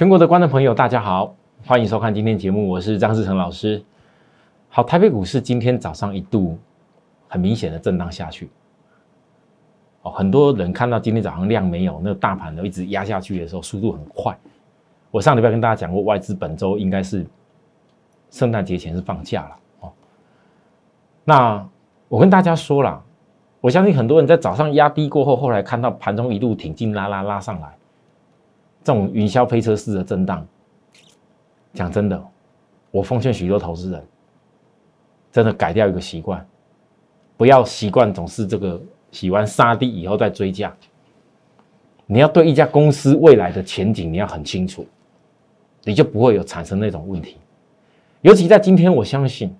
全国的观众朋友，大家好，欢迎收看今天节目，我是张志成老师。好，台北股市今天早上一度很明显的震荡下去。哦，很多人看到今天早上量没有，那大盘都一直压下去的时候，速度很快。我上礼拜跟大家讲过，外资本周应该是圣诞节前是放假了哦。那我跟大家说了，我相信很多人在早上压低过后，后来看到盘中一路挺进拉拉拉上来，这种云霄飞车式的震荡，讲真的，我奉劝许多投资人，真的改掉一个习惯，不要习惯总是这个。洗完杀低以后再追价，你要对一家公司未来的前景你要很清楚，你就不会有产生那种问题。尤其在今天，我相信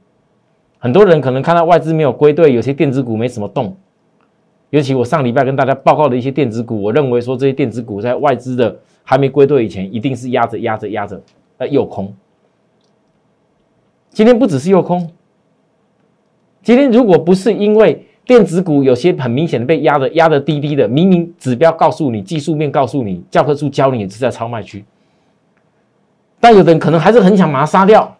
很多人可能看到外资没有归队，有些电子股没什么动。尤其我上礼拜跟大家报告的一些电子股，我认为说这些电子股在外资的还没归队以前，一定是压着压着压着呃又空。今天不只是又空，今天如果不是因为。电子股有些很明显的被压的压的低低的，明明指标告诉你，技术面告诉你，教科书教你也是在超卖区，但有的人可能还是很想把它杀掉，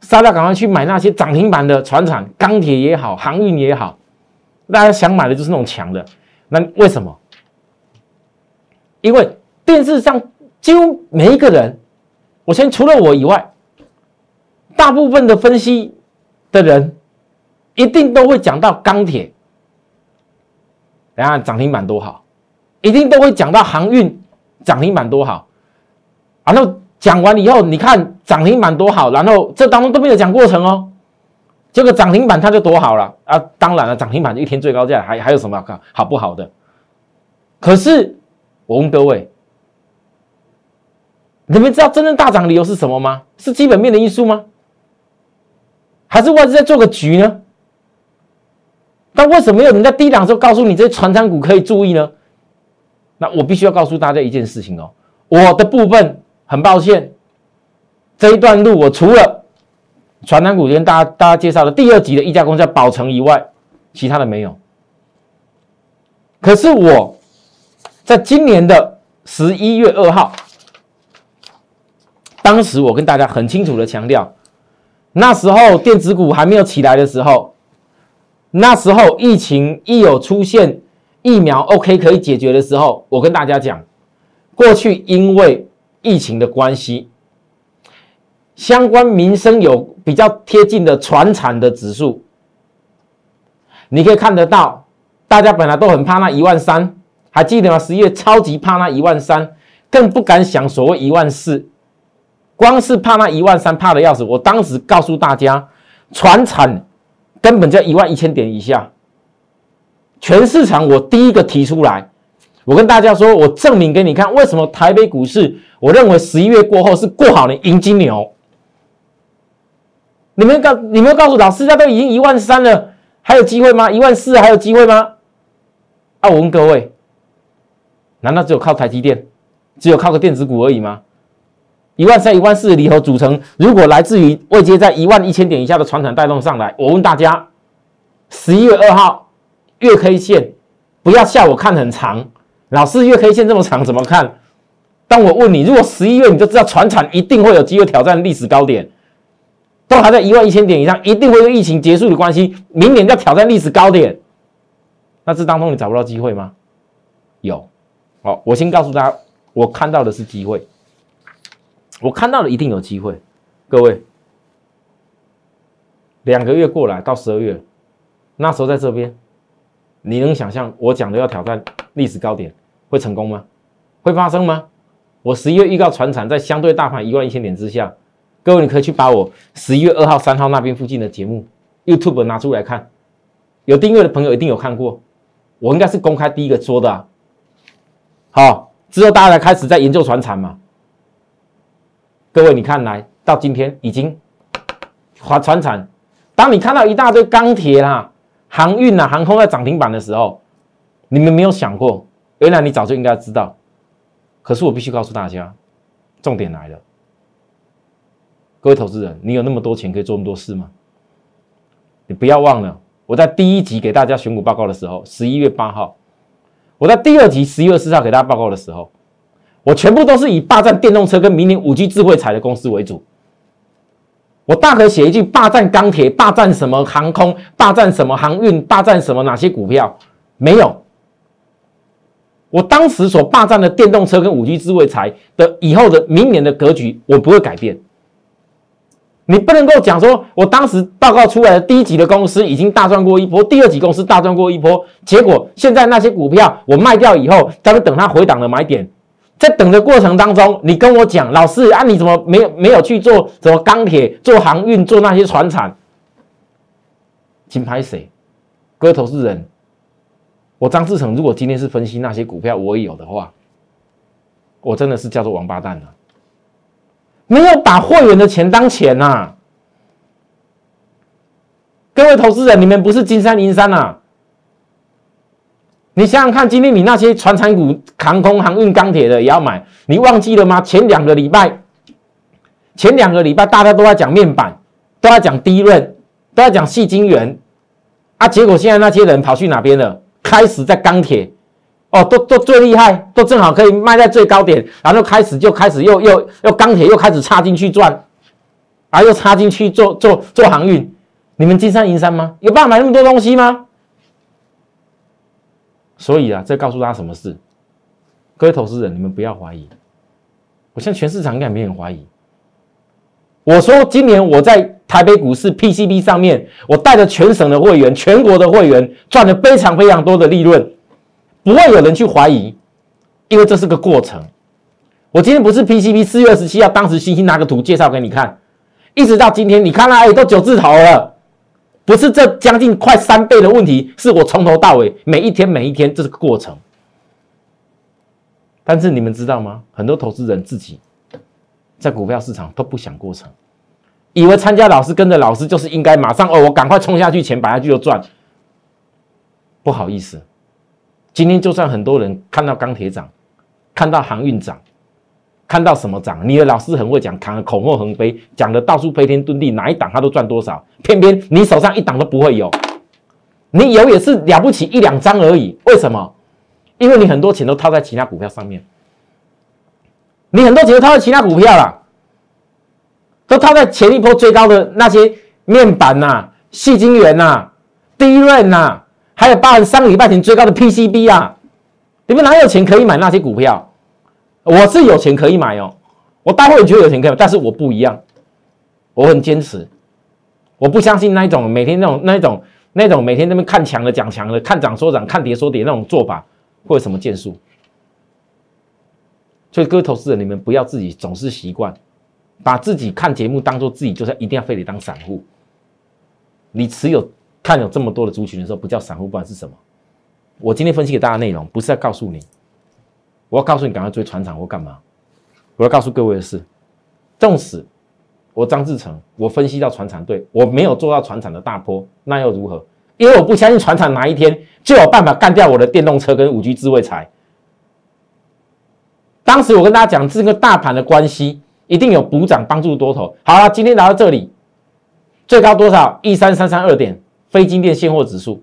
杀掉赶快去买那些涨停板的船厂、钢铁也好，航运也好，大家想买的就是那种强的，那为什么？因为电视上几乎每一个人，我先除了我以外，大部分的分析的人。一定都会讲到钢铁，等下涨停板多好，一定都会讲到航运涨停板多好，然后讲完以后，你看涨停板多好，然后这当中都没有讲过程哦，结果涨停板它就多好了啊！当然了，涨停板一天最高价还还有什么好好不好的？可是我问各位，你们知道真正大涨理由是什么吗？是基本面的因素吗？还是外资在做个局呢？但为什么没有人在低档时候告诉你这些传产股可以注意呢？那我必须要告诉大家一件事情哦，我的部分很抱歉，这一段路我除了传产股跟大家大家介绍的第二集的一家公司叫宝成以外，其他的没有。可是我在今年的十一月二号，当时我跟大家很清楚的强调，那时候电子股还没有起来的时候。那时候疫情一有出现，疫苗 OK 可以解决的时候，我跟大家讲，过去因为疫情的关系，相关民生有比较贴近的传产的指数，你可以看得到，大家本来都很怕那一万三，还记得吗？十一月超级怕那一万三，更不敢想所谓一万四，光是怕那一万三怕的要死。我当时告诉大家，船产。根本在一万一千点以下，全市场我第一个提出来，我跟大家说，我证明给你看，为什么台北股市，我认为十一月过后是过好的迎金牛。你们告，你们告诉老师，家都已经一万三了，还有机会吗？一万四还有机会吗？啊，我问各位，难道只有靠台积电，只有靠个电子股而已吗？一万三、一万四的离合组成，如果来自于未接在一万一千点以下的船产带动上来，我问大家，十一月二号月 K 线，不要笑我看很长，老师月 K 线这么长怎么看？当我问你，如果十一月你就知道船产一定会有机会挑战历史高点，都还在一万一千点以上，一定会有疫情结束的关系，明年要挑战历史高点，那这当中你找不到机会吗？有，好，我先告诉大家，我看到的是机会。我看到了，一定有机会。各位，两个月过来到十二月，那时候在这边，你能想象我讲的要挑战历史高点会成功吗？会发生吗？我十一月预告船产在相对大盘一万一千点之下，各位你可以去把我十一月二号、三号那边附近的节目 YouTube 拿出来看，有订阅的朋友一定有看过，我应该是公开第一个说的啊。好，之后大家开始在研究船产嘛。各位，你看来到今天已经划船产。当你看到一大堆钢铁啦、航运啊、航空在涨停板的时候，你们没有想过，原来你早就应该知道。可是我必须告诉大家，重点来了。各位投资人，你有那么多钱可以做那么多事吗？你不要忘了，我在第一集给大家选股报告的时候，十一月八号；我在第二集十一月四号给大家报告的时候，我全部都是以霸占电动车跟明年五 G 智慧财的公司为主。我大可写一句霸占钢铁、霸占什么航空、霸占什么航运、霸占什么哪些股票？没有。我当时所霸占的电动车跟五 G 智慧财的以后的明年的格局，我不会改变。你不能够讲说，我当时报告出来的第一级的公司已经大赚过一波，第二级公司大赚过一波，结果现在那些股票我卖掉以后，咱们等它回档的买点，在等的过程当中，你跟我讲，老师啊，你怎么没有没有去做什么钢铁、做航运、做那些船产？金牌谁？各位投资人，我张志成如果今天是分析那些股票，我也有的话，我真的是叫做王八蛋了。没有把会员的钱当钱呐！各位投资人，你们不是金山银山呐？你想想看，今天你那些船产股、航空航运、钢铁的也要买，你忘记了吗？前两个礼拜，前两个礼拜大家都在讲面板，都在讲低润，都在讲细晶圆，啊，结果现在那些人跑去哪边了？开始在钢铁。哦，都都最厉害，都正好可以卖在最高点，然后开始就开始又又又钢铁又开始插进去赚，啊，又插进去做做做航运，你们金山银山吗？有办法买那么多东西吗？所以啊，这告诉大家什么事？各位投资人，你们不要怀疑，我现在全市场应该没人怀疑。我说今年我在台北股市 PCB 上面，我带着全省的会员、全国的会员赚了非常非常多的利润。不会有人去怀疑，因为这是个过程。我今天不是 PCB 四月二十七号，当时星星拿个图介绍给你看，一直到今天，你看了，哎，都九字头了，不是这将近快三倍的问题，是我从头到尾每一天每一天这是个过程。但是你们知道吗？很多投资人自己在股票市场都不想过程，以为参加老师跟着老师就是应该马上哦，我赶快冲下去，钱摆下去就赚。不好意思。今天就算很多人看到钢铁涨，看到航运涨，看到什么涨，你的老师很会讲，扛口沫横飞，讲的到处飞天遁地，哪一档他都赚多少，偏偏你手上一档都不会有，你有也是了不起一两张而已。为什么？因为你很多钱都套在其他股票上面，你很多钱都套在其他股票了，都套在前一波最高的那些面板呐、细晶圆呐、低润呐。还有包含上个礼拜前最高的 PCB 啊，你们哪有钱可以买那些股票？我是有钱可以买哦，我待会觉得有钱可以买，但是我不一样，我很坚持，我不相信那一种每天那种那一种那种每天那边看强的讲强的，看涨说涨，看跌说跌那种做法，会有什么建树？所以各位投资人，你们不要自己总是习惯把自己看节目当做自己就是一定要非得当散户，你持有。看有这么多的族群的时候，不叫散户，不管是什么？我今天分析给大家内容，不是在告诉你，我要告诉你赶快追船厂或干嘛？我要告诉各位的是，纵使我张志成，我分析到船厂对我没有做到船厂的大坡，那又如何？因为我不相信船厂哪一天就有办法干掉我的电动车跟五 G 智慧财。当时我跟大家讲，这个大盘的关系一定有补涨帮助多头。好了，今天来到这里，最高多少？一三三三二点。非金电现货指数，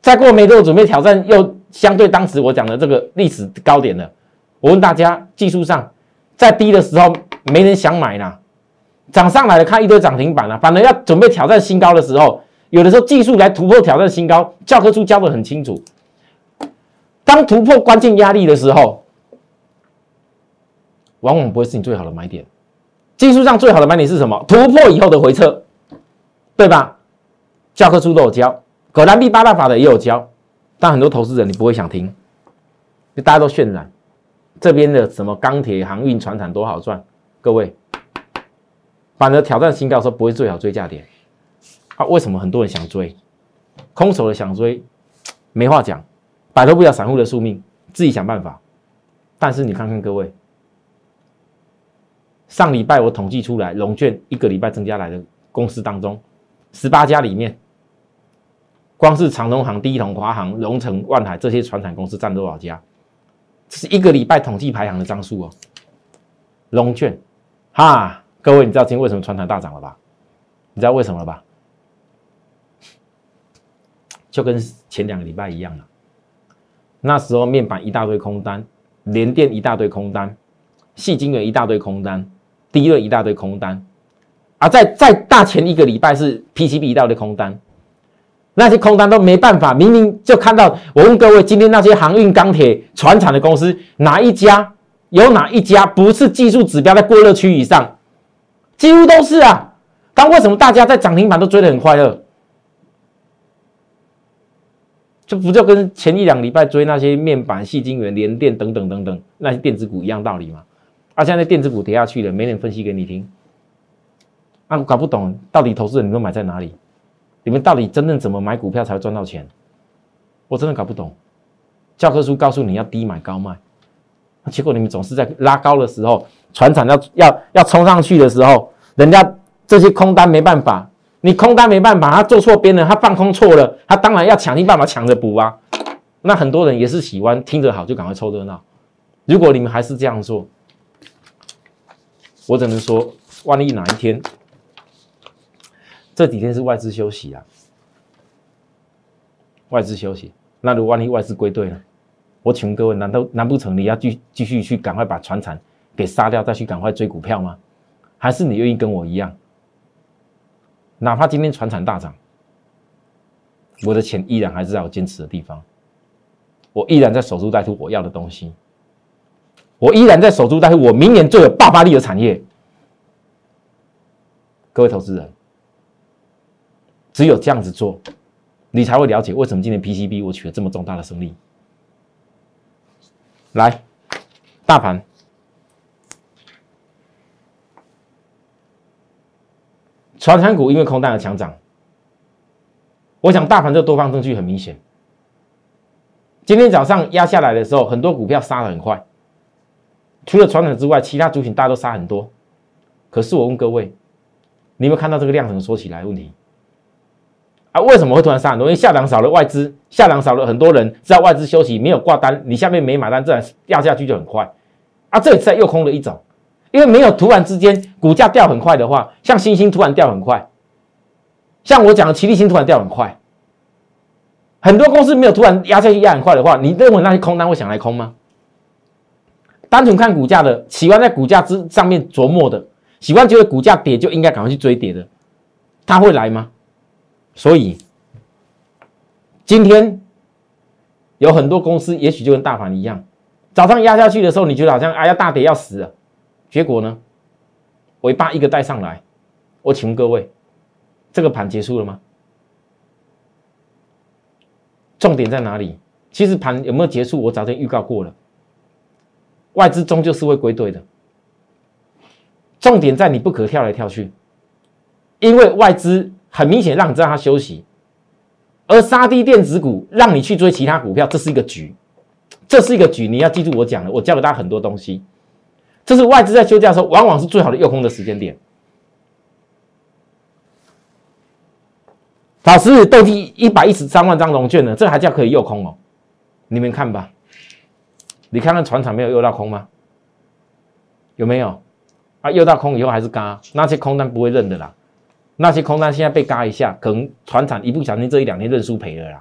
再过没多久准备挑战又相对当时我讲的这个历史高点的。我问大家，技术上在低的时候没人想买啦，涨上来了看一堆涨停板了，反而要准备挑战新高的时候，有的时候技术来突破挑战新高，教科书教的很清楚。当突破关键压力的时候，往往不会是你最好的买点。技术上最好的买点是什么？突破以后的回撤，对吧？教科书都有教，葛兰碧八大法的也有教，但很多投资人你不会想听，就大家都渲染这边的什么钢铁、航运、船产多好赚，各位，反而挑战新高的时候不会最好追价点啊？为什么很多人想追？空手的想追，没话讲，摆脱不了散户的宿命，自己想办法。但是你看看各位，上礼拜我统计出来，龙券一个礼拜增加来的公司当中，十八家里面。光是长隆行、第一桶、华航、荣成、万海这些船产公司占多少家？这是一个礼拜统计排行的张数哦。龙券，哈，各位，你知道今天为什么船产大涨了吧？你知道为什么了吧？就跟前两个礼拜一样了。那时候面板一大堆空单，联电一大堆空单，细晶圆一大堆空单，低热一大堆空单，啊，在在大前一个礼拜是 PCB 一大堆空单，那些空单都没办法，明明就看到。我问各位，今天那些航运、钢铁、船厂的公司，哪一家有哪一家不是技术指标在过热区以上？几乎都是啊。但为什么大家在涨停板都追得很快乐？这不就跟前一两礼拜追那些面板、细晶圆、联电等等等等那些电子股一样道理吗？啊，现在电子股跌下去了，没人分析给你听。啊，搞不懂到底投资人你们买在哪里？你们到底真正怎么买股票才会赚到钱？我真的搞不懂。教科书告诉你要低买高卖，结果你们总是在拉高的时候，船厂要要要冲上去的时候，人家这些空单没办法。你空单没办法，他做错边了，他放空错了，他当然要想尽办法抢着补啊。那很多人也是喜欢听着好就赶快凑热闹。如果你们还是这样做，我只能说，万一哪一天这几天是外资休息啊，外资休息，那如果万一外资归队了，我请问各位，难道难不成你要继继续去赶快把船产给杀掉，再去赶快追股票吗？还是你愿意跟我一样？哪怕今天船产大涨，我的钱依然还是在我坚持的地方，我依然在守株待兔我要的东西，我依然在守株待兔我明年最有爆发力的产业。各位投资人，只有这样子做，你才会了解为什么今年 PCB 我取得这么重大的胜利。来，大盘。传产股因为空单而强涨，我想大盘这多方证据很明显。今天早上压下来的时候，很多股票杀的很快，除了传统之外，其他族群大家都杀很多。可是我问各位，你有没有看到这个量能缩起来问题？啊，为什么会突然杀很多？因为下档少了外资，下档少了很多人，知道外资休息没有挂单，你下面没买单，自然掉下去就很快。啊，这一次又空了一种。因为没有突然之间股价掉很快的话，像星星突然掉很快，像我讲的齐力星突然掉很快，很多公司没有突然压下去压很快的话，你认为那些空单会想来空吗？单纯看股价的，喜欢在股价之上面琢磨的，喜欢觉得股价跌就应该赶快去追跌的，他会来吗？所以今天有很多公司，也许就跟大盘一样，早上压下去的时候，你觉得好像哎呀大跌要死了。结果呢？尾巴一个带上来，我请问各位，这个盘结束了吗？重点在哪里？其实盘有没有结束，我早就预告过了。外资终究是会归队的。重点在你不可跳来跳去，因为外资很明显让你知道它休息，而杀低电子股让你去追其他股票，这是一个局，这是一个局。你要记住我讲的，我教给大家很多东西。这是外资在休假的时候，往往是最好的诱空的时间点。老师，斗地一百一十三万张融券呢，这还叫可以诱空哦？你们看吧，你看看船厂没有诱到空吗？有没有？啊，诱到空以后还是嘎，那些空单不会认的啦。那些空单现在被嘎一下，可能船厂一不小心这一两天认输赔了啦。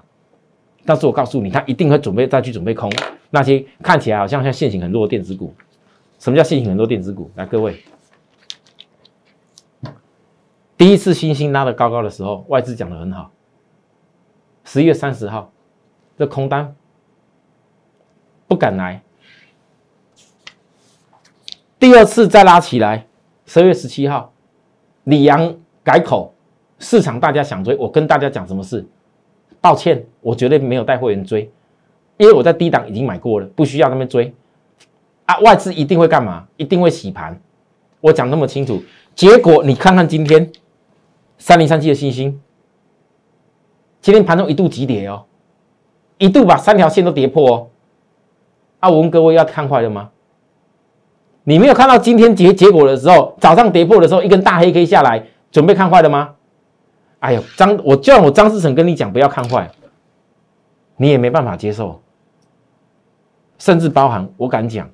但是我告诉你，他一定会准备再去准备空那些看起来好像像现行很弱的电子股。什么叫信心很多电子股？来，各位，第一次星星拉的高高的时候，外资讲的很好。十一月三十号，这空单不敢来。第二次再拉起来，十二月十七号，李阳改口，市场大家想追，我跟大家讲什么事？抱歉，我绝对没有带会员追，因为我在低档已经买过了，不需要他们追。啊外资一定会干嘛？一定会洗盘。我讲那么清楚，结果你看看今天三零三七的星星，今天盘中一度急跌哦，一度把三条线都跌破哦。啊，我问各位要看坏了吗？你没有看到今天结结果的时候，早上跌破的时候，一根大黑 K 下来，准备看坏了吗？哎呦，张，我就让我张志成跟你讲不要看坏，你也没办法接受，甚至包含我敢讲。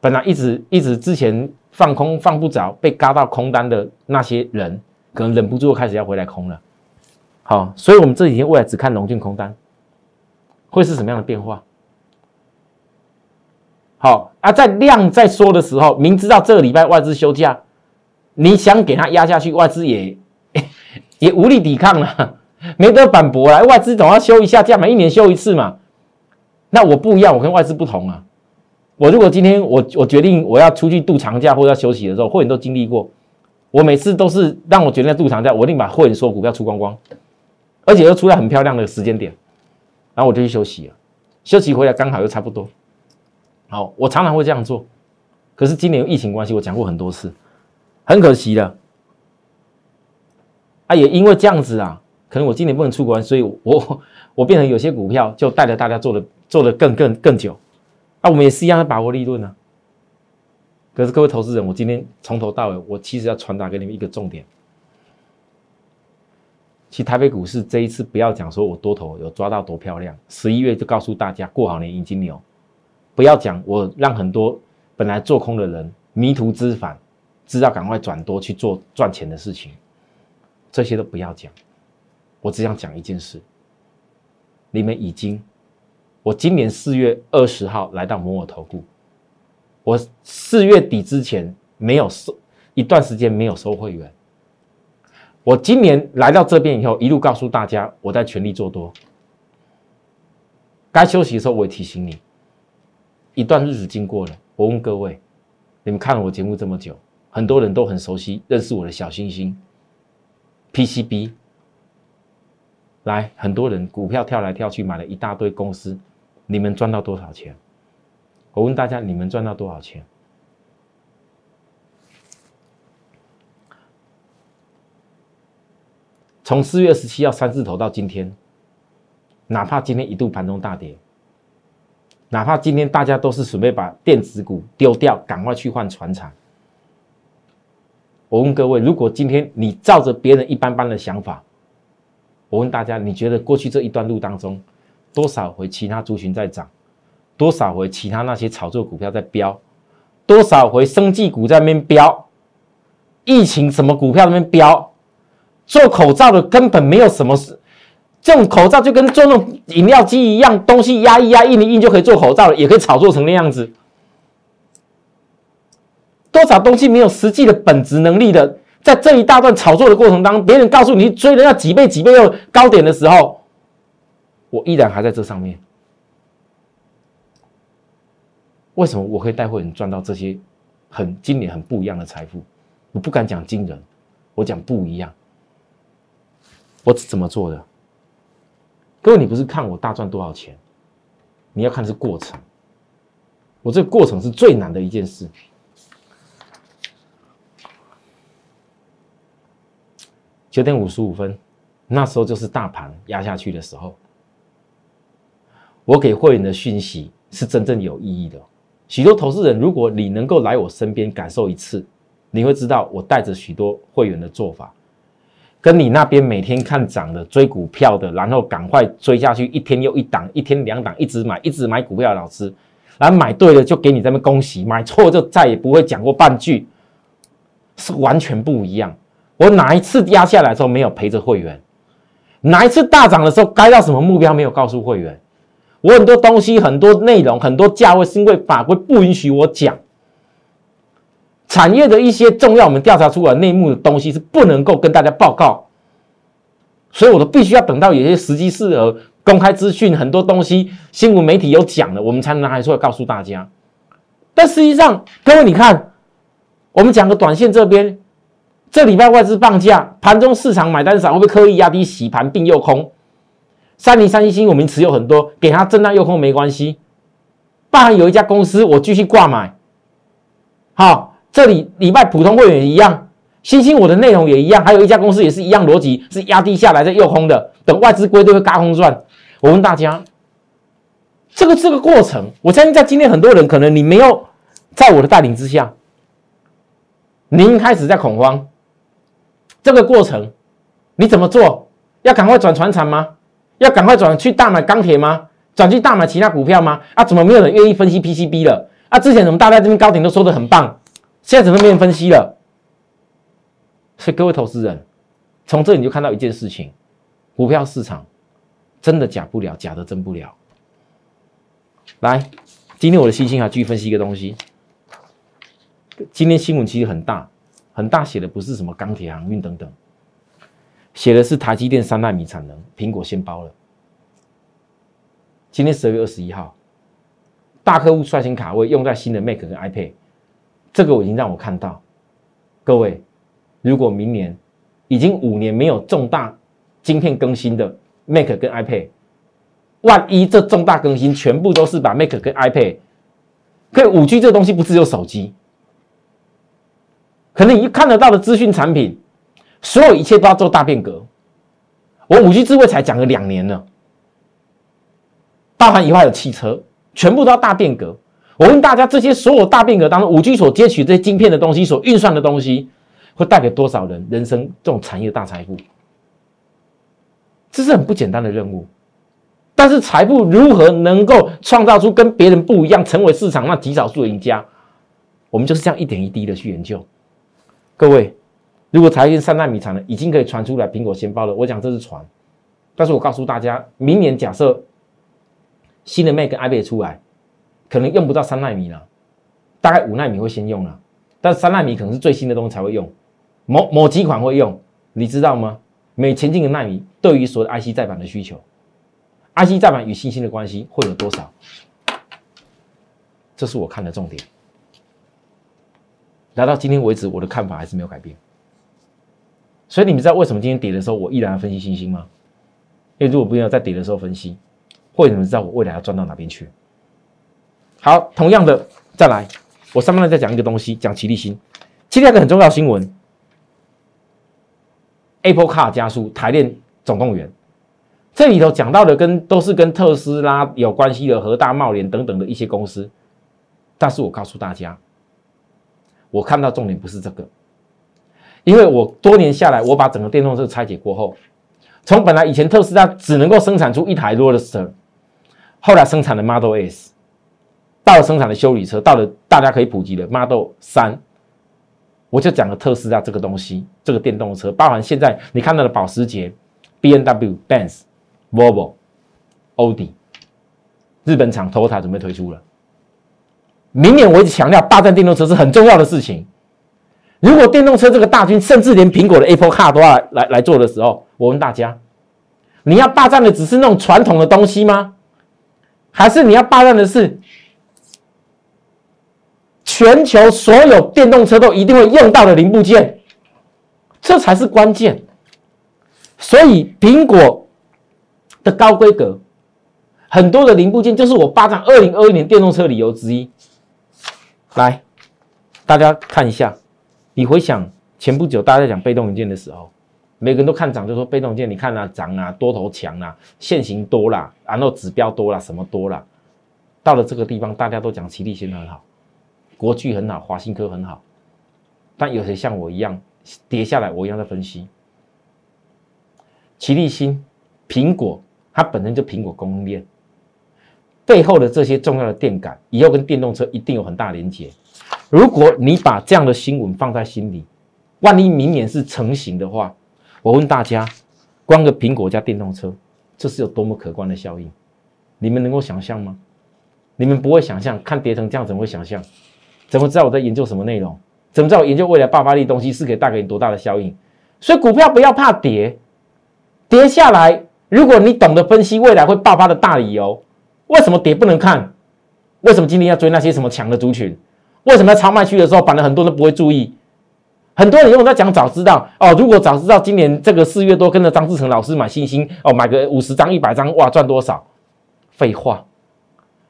本来一直一直之前放空放不着，被嘎到空单的那些人，可能忍不住开始要回来空了。好，所以我们这几天未来只看龙俊空单，会是什么样的变化？好啊，在量在缩的时候，明知道这个礼拜外资休假，你想给它压下去，外资也 也无力抵抗了，没得反驳了。外资总要休一下假嘛，一年休一次嘛。那我不一样，我跟外资不同啊。我如果今天我我决定我要出去度长假或者要休息的时候，会员都经历过。我每次都是让我决定度长假，我一定把会员所有股票出光光，而且又出在很漂亮的时间点，然后我就去休息了。休息回来刚好又差不多。好，我常常会这样做。可是今年疫情关系，我讲过很多次，很可惜的。啊，也因为这样子啊，可能我今年不能出国，所以我我变成有些股票就带着大家做的做的更更更久。啊，我们也是一样的把握利润啊。可是各位投资人，我今天从头到尾，我其实要传达给你们一个重点。其实台北股市这一次不要讲说我多头有抓到多漂亮，十一月就告诉大家过好年迎金牛。不要讲我让很多本来做空的人迷途知返，知道赶快转多去做赚钱的事情，这些都不要讲。我只想讲一件事：你们已经，我今年四月二十号来到摩尔投顾，我四月底之前没有收一段时间没有收会员，我今年来到这边以后，一路告诉大家我在全力做多，该休息的时候我也提醒你。一段日子经过了，我问各位，你们看了我节目这么久，很多人都很熟悉，认识我的小星星 PCB。来，很多人股票跳来跳去，买了一大堆公司，你们赚到多少钱？我问大家，你们赚到多少钱？从四月十七号三字头到今天，哪怕今天一度盘中大跌。哪怕今天大家都是准备把电子股丢掉，赶快去换船厂。我问各位，如果今天你照着别人一般般的想法，我问大家，你觉得过去这一段路当中，多少回其他族群在涨，多少回其他那些炒作股票在飙，多少回生技股在那边飙，疫情什么股票那边飙，做口罩的根本没有什么事。这种口罩就跟做那种饮料机一样，东西压一压，印一印就可以做口罩了，也可以炒作成那样子。多少东西没有实际的本质能力的，在这一大段炒作的过程当中，别人告诉你追人要几倍几倍又高点的时候，我依然还在这上面。为什么我可以带会员赚到这些很今年很不一样的财富？我不敢讲惊人，我讲不一样。我是怎么做的？各位，你不是看我大赚多少钱，你要看是过程。我这个过程是最难的一件事。九点五十五分，那时候就是大盘压下去的时候。我给会员的讯息是真正有意义的。许多投资人，如果你能够来我身边感受一次，你会知道我带着许多会员的做法。跟你那边每天看涨的追股票的，然后赶快追下去，一天又一档，一天两档，一直买，一直买股票的老师，然后买对了就给你这边恭喜，买错就再也不会讲过半句，是完全不一样。我哪一次压下来的时候没有陪着会员？哪一次大涨的时候该到什么目标没有告诉会员？我很多东西、很多内容、很多价位是因为法规不允许我讲。产业的一些重要，我们调查出来内幕的东西是不能够跟大家报告，所以我都必须要等到有些时机适合公开资讯，很多东西新闻媒体有讲了，我们才能拿出来告诉大家。但实际上，各位你看，我们讲个短线这边，这礼拜外资放假，盘中市场买单少，会不会刻意压低洗盘并诱空？三零三一星我们持有很多，给它震荡诱空没关系。包含有一家公司，我继续挂买，好。这里礼拜普通会员一样，星星我的内容也一样，还有一家公司也是一样逻辑，是压低下来再诱空的，等外资归队会嘎空赚。我问大家，这个这个过程，我相信在今天很多人可能你没有在我的带领之下，您开始在恐慌。这个过程你怎么做？要赶快转船产吗？要赶快转去大买钢铁吗？转去大买其他股票吗？啊，怎么没有人愿意分析 PCB 了？啊，之前怎么大家这边高点都说的很棒？现在怎么没人分析了？所以各位投资人，从这里你就看到一件事情：股票市场真的假不了，假的真不了。来，今天我的星星啊继续分析一个东西。今天新闻其实很大，很大写的不是什么钢铁、航运等等，写的是台积电三纳米产能，苹果先包了。今天十二月二十一号，大客户率先卡位，用在新的 Mac 跟 iPad，这个我已经让我看到。各位，如果明年已经五年没有重大晶片更新的 Mac 跟 iPad，万一这重大更新全部都是把 Mac 跟 iPad，可以五 G 这东西不只有手机，可能你看得到的资讯产品，所有一切都要做大变革。我五 G 智慧才讲了两年了。包含以外的汽车，全部都要大变革。我问大家，这些所有大变革当中，五 G 所接取这些晶片的东西，所运算的东西，会带给多少人人生这种产业大财富？这是很不简单的任务。但是财富如何能够创造出跟别人不一样，成为市场那极少数的赢家？我们就是这样一点一滴的去研究。各位，如果台积三纳米产能已经可以传出来，苹果先包了，我讲这是传。但是我告诉大家，明年假设。新的 Mac 跟 iPad 出来，可能用不到三纳米了，大概五纳米会先用了，但三纳米可能是最新的东西才会用，某某几款会用，你知道吗？每前进的纳米对于所有的 IC 再版的需求，IC 再版与信心的关系会有多少？这是我看的重点。来到今天为止，我的看法还是没有改变。所以你们知道为什么今天跌的时候我依然要分析星星吗？因为如果不要在跌的时候分析。为什么知道我未来要赚到哪边去？好，同样的，再来，我上面再讲一个东西，讲齐力新。今天一个很重要新闻，Apple Car 加速，台电总动员。这里头讲到的跟都是跟特斯拉有关系的，和大茂联等等的一些公司。但是我告诉大家，我看到重点不是这个，因为我多年下来，我把整个电动车拆解过后，从本来以前特斯拉只能够生产出一台 Roadster，。后来生产的 Model S，到了生产的修理车，到了大家可以普及的 Model 三，我就讲了特斯拉这个东西，这个电动车，包含现在你看到的保时捷、B N W、Benz、Volvo、奥迪，日本厂 Toyota 准备推出了。明年我一直强调，霸占电动车是很重要的事情。如果电动车这个大军，甚至连苹果的 Apple Car 都要来来做的时候，我问大家，你要霸占的只是那种传统的东西吗？还是你要霸占的是全球所有电动车都一定会用到的零部件，这才是关键。所以苹果的高规格很多的零部件，就是我霸占二零二一年电动车理由之一。来，大家看一下，你回想前不久大家讲被动元件的时候。每个人都看涨，就说被动件，你看啊，涨啊，多头强啊，现行多啦，然后指标多啦，什么多啦。到了这个地方，大家都讲齐力新很好，国巨很好，华新科很好，但有谁像我一样跌下来？我一样在分析。齐力新、苹果，它本身就苹果供应链背后的这些重要的电感，以后跟电动车一定有很大连接。如果你把这样的新闻放在心里，万一明年是成型的话，我问大家，光个苹果加电动车，这是有多么可观的效应？你们能够想象吗？你们不会想象，看跌成这样怎么会想象？怎么知道我在研究什么内容？怎么知道我研究未来爆发力东西是可以带给你多大的效应？所以股票不要怕跌，跌下来，如果你懂得分析未来会爆发的大理由，为什么跌不能看？为什么今天要追那些什么强的族群？为什么在超卖区的时候，反正很多人都不会注意？很多人用在讲早知道哦，如果早知道今年这个四月多跟着张志成老师买星星哦，买个五十张一百张哇赚多少？废话。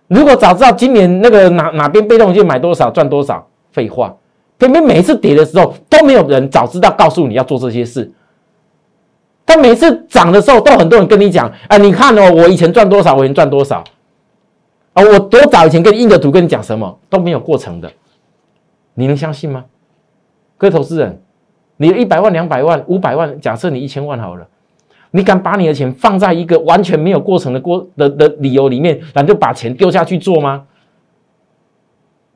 如果早知道今年那个哪哪边被动就买多少赚多少？废话。偏偏每一次跌的时候都没有人早知道告诉你要做这些事，但每次涨的时候都很多人跟你讲，哎，你看哦，我以前赚多少，我以前赚多少啊，我多早以前跟你印个图跟你讲什么都没有过程的，你能相信吗？各位投资人，你一百万、两百万、五百万，假设你一千万好了，你敢把你的钱放在一个完全没有过程的过的的理由里面，然后就把钱丢下去做吗？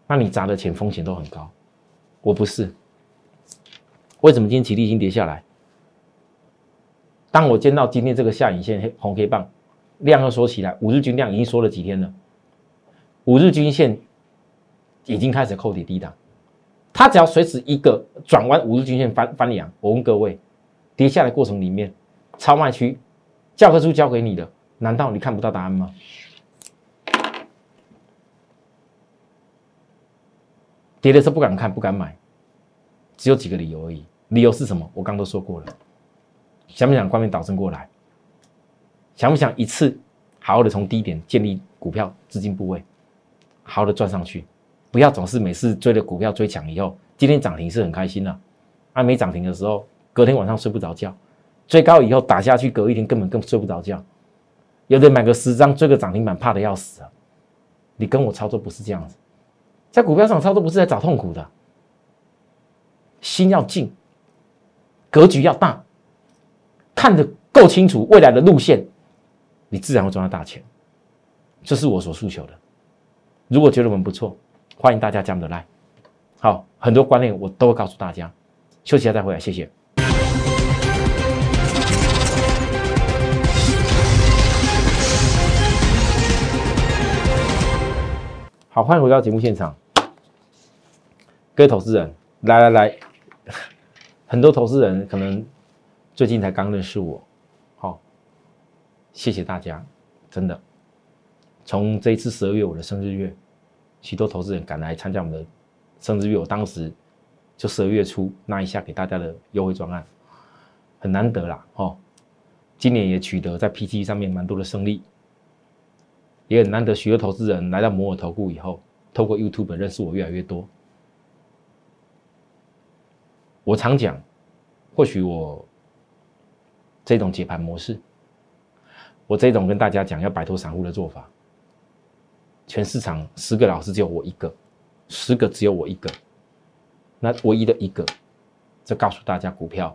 那你砸的钱风险都很高。我不是。为什么今天起立已经跌下来？当我见到今天这个下影线黑红黑棒量又缩起来，五日均量已经缩了几天了？五日均线已经开始扣底低档，它只要随时一个转弯，五日均线翻翻阳，我问各位，跌下的过程里面，超卖区教科书教给你的，难道你看不到答案吗？跌的时候不敢看，不敢买，只有几个理由而已。理由是什么？我刚都说过了。想不想关面导正过来？想不想一次好好的从低点建立股票资金部位，好的赚上去？不要总是每次追了股票追强以后，今天涨停是很开心的，啊没涨停的时候，隔天晚上睡不着觉。追高以后打下去，隔一天根本更睡不着觉。有的买个十张追个涨停板，怕的要死啊！你跟我操作不是这样子，在股票上操作不是在找痛苦的，心要静。格局要大，看得够清楚未来的路线，你自然会赚到大钱。这是我所诉求的。如果觉得我们不错，欢迎大家加我们的 line。好，很多观念我都会告诉大家。休息下再回来，谢谢。好，欢迎回到节目现场，各位投资人，来来来。很多投资人可能最近才刚认识我，好，谢谢大家，真的。从这一次十二月我的生日月，许多投资人赶来参加我们的生日月，我当时就十二月初那一下给大家的优惠专案，很难得啦，哦。今年也取得在 P T 上面蛮多的胜利，也很难得许多投资人来到摩尔投顾以后，透过 YouTube 认识我越来越多。我常讲，或许我这种解盘模式，我这种跟大家讲要摆脱散户的做法，全市场十个老师只有我一个，十个只有我一个，那唯一的一个，这告诉大家股票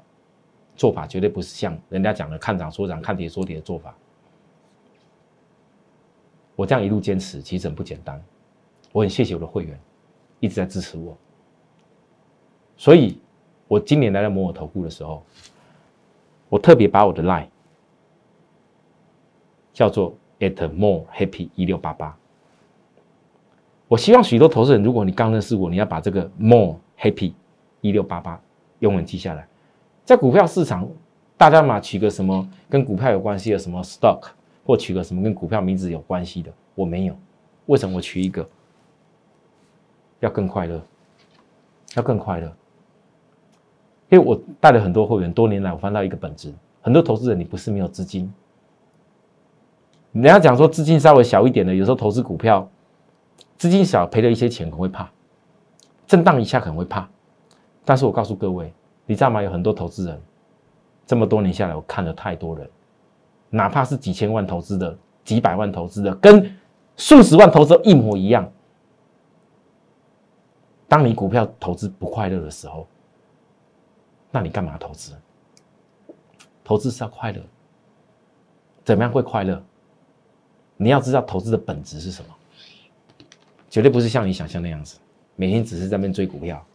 做法绝对不是像人家讲的看涨说涨、看跌说跌的做法。我这样一路坚持，其实很不简单。我很谢谢我的会员一直在支持我，所以。我今年来到摩尔投顾的时候，我特别把我的 line 叫做 at more happy 一六八八。我希望许多投资人，如果你刚认识我，你要把这个 more happy 一六八八永远记下来。在股票市场，大家嘛取个什么跟股票有关系的什么 stock，或取个什么跟股票名字有关系的，我没有。为什么我取一个？要更快乐，要更快乐。因为我带了很多会员，多年来我翻到一个本质：很多投资人你不是没有资金，人家讲说资金稍微小一点的，有时候投资股票，资金小赔了一些钱可能会怕，震荡一下可能会怕。但是我告诉各位，你知道吗？有很多投资人，这么多年下来，我看了太多人，哪怕是几千万投资的、几百万投资的，跟数十万投资一模一样。当你股票投资不快乐的时候，那你干嘛投资？投资是要快乐，怎么样会快乐？你要知道投资的本质是什么，绝对不是像你想象那样子，每天只是在那边追股票。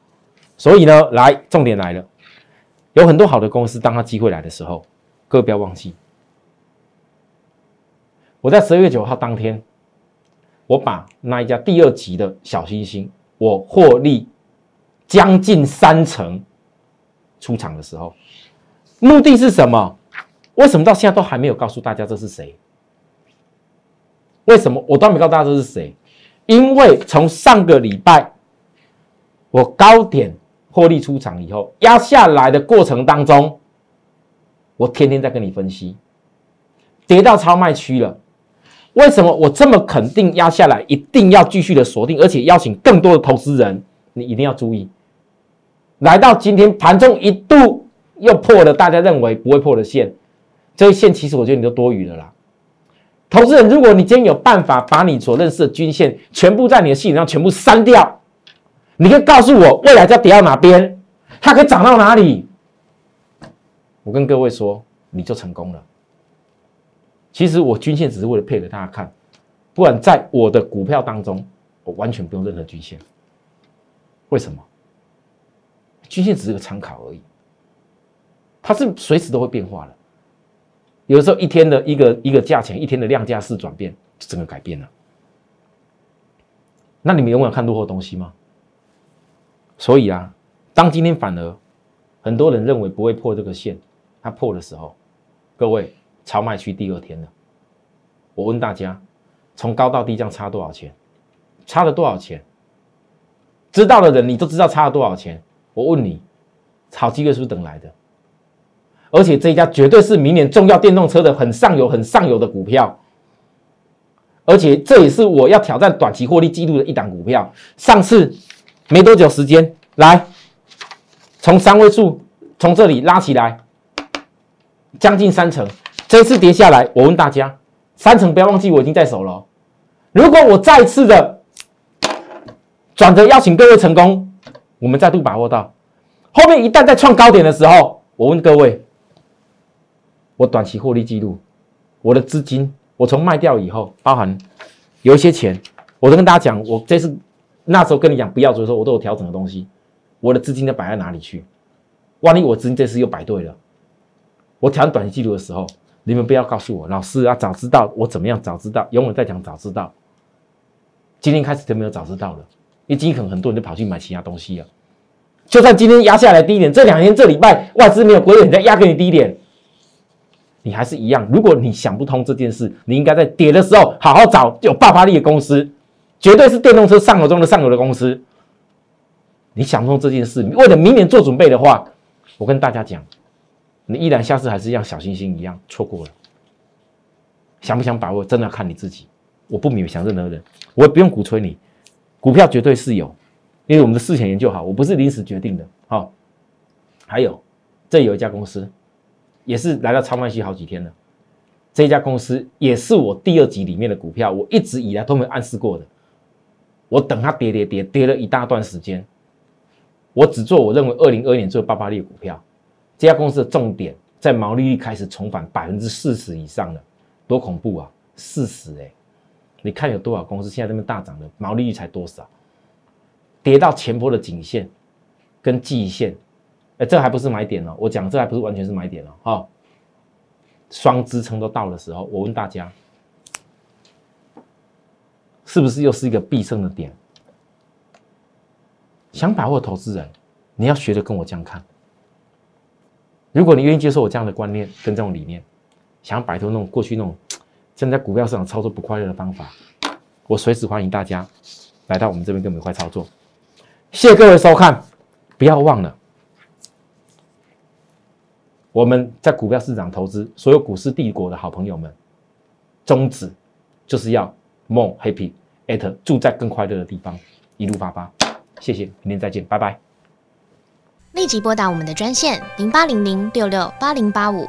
所以呢，来，重点来了，有很多好的公司，当它机会来的时候，各位不要忘记，我在十二月九号当天，我把那一家第二级的小星星，我获利将近三成。出场的时候，目的是什么？为什么到现在都还没有告诉大家这是谁？为什么我都没告诉大家这是谁？因为从上个礼拜我高点获利出场以后，压下来的过程当中，我天天在跟你分析，跌到超卖区了。为什么我这么肯定压下来一定要继续的锁定，而且邀请更多的投资人？你一定要注意。来到今天盘中一度又破了大家认为不会破的线，这一线其实我觉得你都多余了啦。投资人，如果你今天有办法把你所认识的均线全部在你的系统上全部删掉，你可以告诉我未来要跌到哪边，它可以涨到哪里？我跟各位说，你就成功了。其实我均线只是为了配给大家看，不管在我的股票当中，我完全不用任何均线。为什么？均线只是个参考而已，它是随时都会变化的。有的时候一天的一个一个价钱，一天的量价式转变，整个改变了。那你们永远看落后东西吗？所以啊，当今天反而很多人认为不会破这个线，它破的时候，各位超卖区第二天了。我问大家，从高到低这样差多少钱？差了多少钱？知道的人你都知道差了多少钱。我问你，炒机会是不是等来的？而且这一家绝对是明年重要电动车的很上游、很上游的股票。而且这也是我要挑战短期获利记录的一档股票。上次没多久时间，来从三位数从这里拉起来，将近三成。这次跌下来，我问大家，三成不要忘记，我已经在手了。如果我再次的转折邀请各位成功，我们再度把握到后面一旦在创高点的时候，我问各位，我短期获利记录，我的资金。我从卖掉以后，包含有一些钱，我都跟大家讲，我这次那时候跟你讲不要做的时候，我都有调整的东西。我的资金都摆在哪里去？万一我资金这次又摆对了，我调短期记录的时候，你们不要告诉我，老师啊，早知道我怎么样？早知道，永远在讲早知道。今天开始就没有早知道了，因为今天可能很多人就跑去买其他东西了。就算今天压下来低点，这两天这礼拜外资没有归位，你再压给你低点。你还是一样，如果你想不通这件事，你应该在跌的时候好好找有爆发力的公司，绝对是电动车上游中的上游的公司。你想通这件事，为了明年做准备的话，我跟大家讲，你依然下次还是像小星星一样错过了。想不想把握，真的要看你自己。我不勉强任何人，我也不用鼓吹你。股票绝对是有，因为我们的事前研究好，我不是临时决定的。好，还有这有一家公司。也是来到超卖区好几天了，这家公司也是我第二集里面的股票，我一直以来都没暗示过的。我等它跌跌跌跌了一大段时间，我只做我认为二零二年最爆发力的股票。这家公司的重点在毛利率开始重返百分之四十以上了，多恐怖啊！四十哎，你看有多少公司现在这么大涨的毛利率才多少？跌到前波的颈线跟季线。这还不是买点哦！我讲这还不是完全是买点哦。哈，双支撑都到的时候，我问大家，是不是又是一个必胜的点？想把握投资人，你要学着跟我这样看。如果你愿意接受我这样的观念跟这种理念，想摆脱那种过去那种正在股票市场操作不快乐的方法，我随时欢迎大家来到我们这边跟我们一块操作。谢谢各位收看，不要忘了。我们在股票市场投资，所有股市帝国的好朋友们，宗旨就是要 more happy at 住在更快乐的地方，一路发发。谢谢，明天再见，拜拜。立即拨打我们的专线零八零零六六八零八五